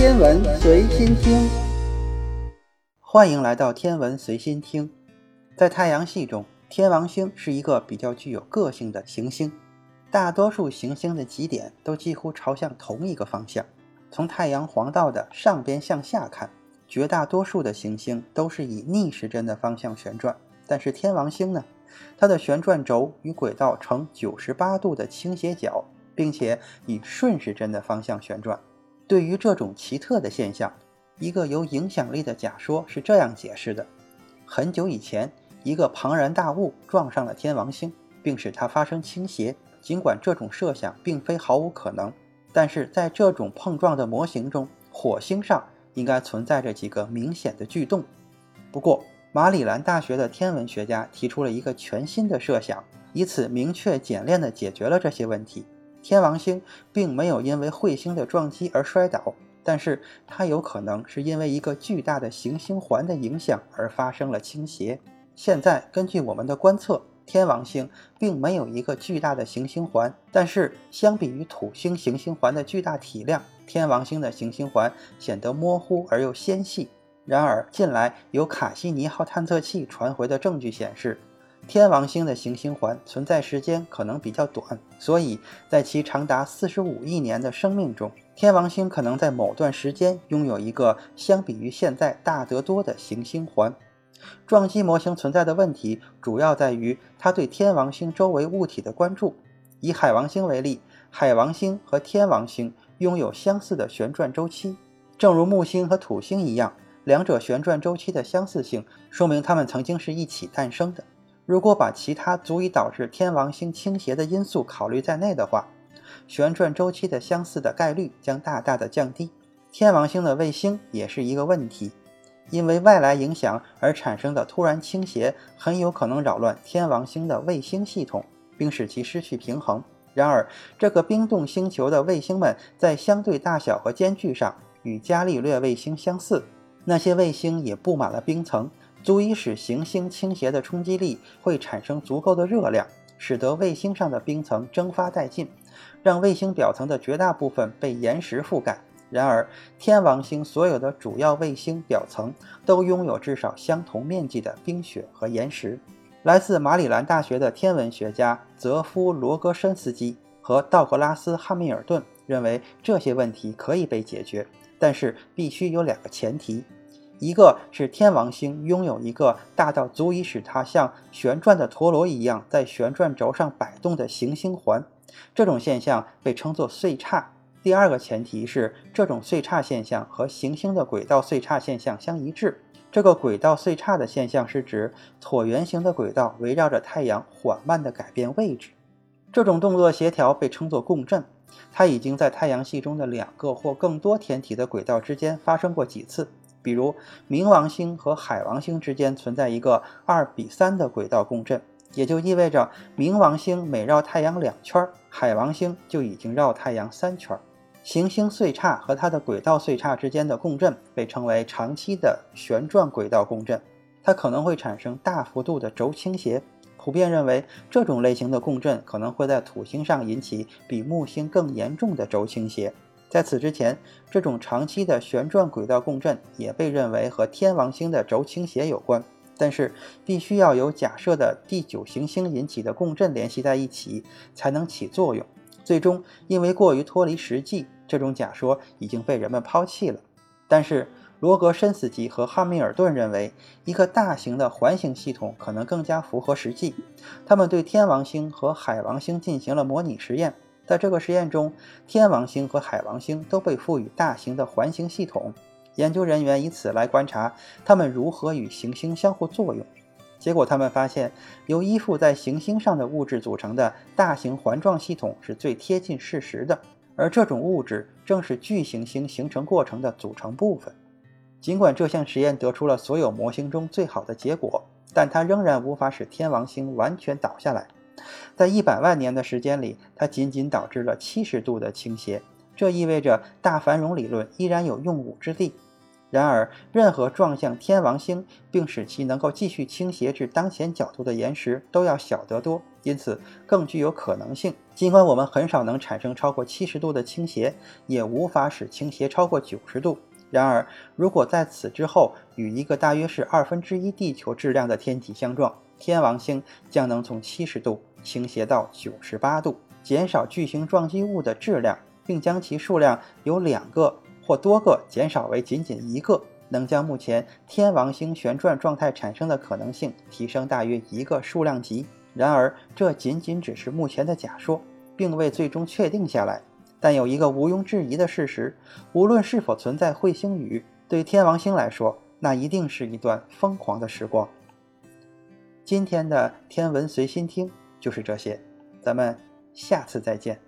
天文随心听，欢迎来到天文随心听。在太阳系中，天王星是一个比较具有个性的行星。大多数行星的极点都几乎朝向同一个方向。从太阳黄道的上边向下看，绝大多数的行星都是以逆时针的方向旋转。但是天王星呢，它的旋转轴与轨道呈九十八度的倾斜角，并且以顺时针的方向旋转。对于这种奇特的现象，一个有影响力的假说是这样解释的：很久以前，一个庞然大物撞上了天王星，并使它发生倾斜。尽管这种设想并非毫无可能，但是在这种碰撞的模型中，火星上应该存在着几个明显的巨洞。不过，马里兰大学的天文学家提出了一个全新的设想，以此明确简练地解决了这些问题。天王星并没有因为彗星的撞击而摔倒，但是它有可能是因为一个巨大的行星环的影响而发生了倾斜。现在根据我们的观测，天王星并没有一个巨大的行星环，但是相比于土星行星环的巨大体量，天王星的行星环显得模糊而又纤细。然而，近来由卡西尼号探测器传回的证据显示。天王星的行星环存在时间可能比较短，所以在其长达四十五亿年的生命中，天王星可能在某段时间拥有一个相比于现在大得多的行星环。撞击模型存在的问题主要在于它对天王星周围物体的关注。以海王星为例，海王星和天王星拥有相似的旋转周期，正如木星和土星一样，两者旋转周期的相似性说明它们曾经是一起诞生的。如果把其他足以导致天王星倾斜的因素考虑在内的话，旋转周期的相似的概率将大大的降低。天王星的卫星也是一个问题，因为外来影响而产生的突然倾斜很有可能扰乱天王星的卫星系统，并使其失去平衡。然而，这个冰冻星球的卫星们在相对大小和间距上与伽利略卫星相似，那些卫星也布满了冰层。足以使行星倾斜的冲击力会产生足够的热量，使得卫星上的冰层蒸发殆尽，让卫星表层的绝大部分被岩石覆盖。然而，天王星所有的主要卫星表层都拥有至少相同面积的冰雪和岩石。来自马里兰大学的天文学家泽夫·罗格申斯基和道格拉斯·汉密尔顿认为，这些问题可以被解决，但是必须有两个前提。一个是天王星拥有一个大到足以使它像旋转的陀螺一样在旋转轴上摆动的行星环，这种现象被称作岁差。第二个前提是这种岁差现象和行星的轨道岁差现象相一致。这个轨道岁差的现象是指椭圆形的轨道围绕着太阳缓慢地改变位置。这种动作协调被称作共振。它已经在太阳系中的两个或更多天体的轨道之间发生过几次。比如，冥王星和海王星之间存在一个二比三的轨道共振，也就意味着冥王星每绕太阳两圈，海王星就已经绕太阳三圈。行星岁差和它的轨道岁差之间的共振被称为长期的旋转轨道共振，它可能会产生大幅度的轴倾斜。普遍认为，这种类型的共振可能会在土星上引起比木星更严重的轴倾斜。在此之前，这种长期的旋转轨道共振也被认为和天王星的轴倾斜有关，但是必须要有假设的第九行星引起的共振联系在一起才能起作用。最终，因为过于脱离实际，这种假说已经被人们抛弃了。但是，罗格申斯基和汉密尔顿认为，一个大型的环形系统可能更加符合实际。他们对天王星和海王星进行了模拟实验。在这个实验中，天王星和海王星都被赋予大型的环形系统。研究人员以此来观察它们如何与行星相互作用。结果，他们发现由依附在行星上的物质组成的大型环状系统是最贴近事实的，而这种物质正是巨行星形成过程的组成部分。尽管这项实验得出了所有模型中最好的结果，但它仍然无法使天王星完全倒下来。在一百万年的时间里，它仅仅导致了七十度的倾斜，这意味着大繁荣理论依然有用武之地。然而，任何撞向天王星并使其能够继续倾斜至当前角度的岩石都要小得多，因此更具有可能性尽管我们很少能产生超过七十度的倾斜，也无法使倾斜超过九十度。然而，如果在此之后与一个大约是二分之一地球质量的天体相撞，天王星将能从七十度倾斜到九十八度，减少巨型撞击物的质量，并将其数量由两个或多个减少为仅仅一个，能将目前天王星旋转状态产生的可能性提升大约一个数量级。然而，这仅仅只是目前的假说，并未最终确定下来。但有一个毋庸置疑的事实：无论是否存在彗星雨，对天王星来说，那一定是一段疯狂的时光。今天的天文随心听就是这些，咱们下次再见。